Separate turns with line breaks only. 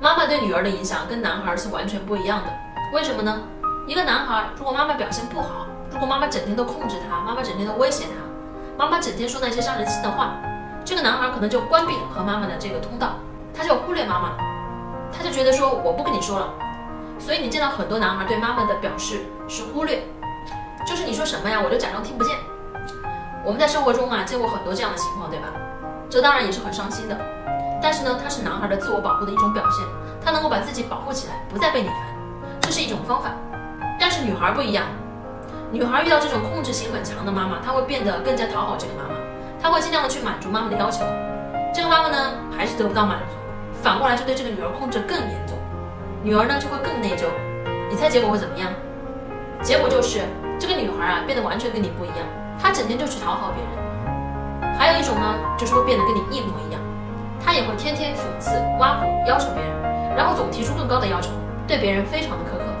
妈妈对女儿的影响跟男孩是完全不一样的。为什么呢？一个男孩如果妈妈表现不好，如果妈妈整天都控制他，妈妈整天都威胁他，妈妈整天说那些伤人心的话，这个男孩可能就关闭和妈妈的这个通道，他就忽略妈妈，他就觉得说我不跟你说了。所以你见到很多男孩对妈妈的表示是忽略，就是你说什么呀，我就假装听不见。我们在生活中啊见过很多这样的情况，对吧？这当然也是很伤心的。但是呢，它是男孩的自我保护的一种表现，他能够把自己保护起来，不再被你烦，这是一种方法。但是女孩不一样，女孩遇到这种控制性很强的妈妈，她会变得更加讨好这个妈妈，她会尽量的去满足妈妈的要求。这个妈妈呢，还是得不到满足，反过来就对这个女儿控制更严重，女儿呢就会更内疚。你猜结果会怎么样？结果就是这个女孩啊，变得完全跟你不一样，她整天就去讨好别人。还有一种呢，就是会变得跟你一模一样。他也会天天讽刺、挖苦、要求别人，然后总提出更高的要求，对别人非常的苛刻。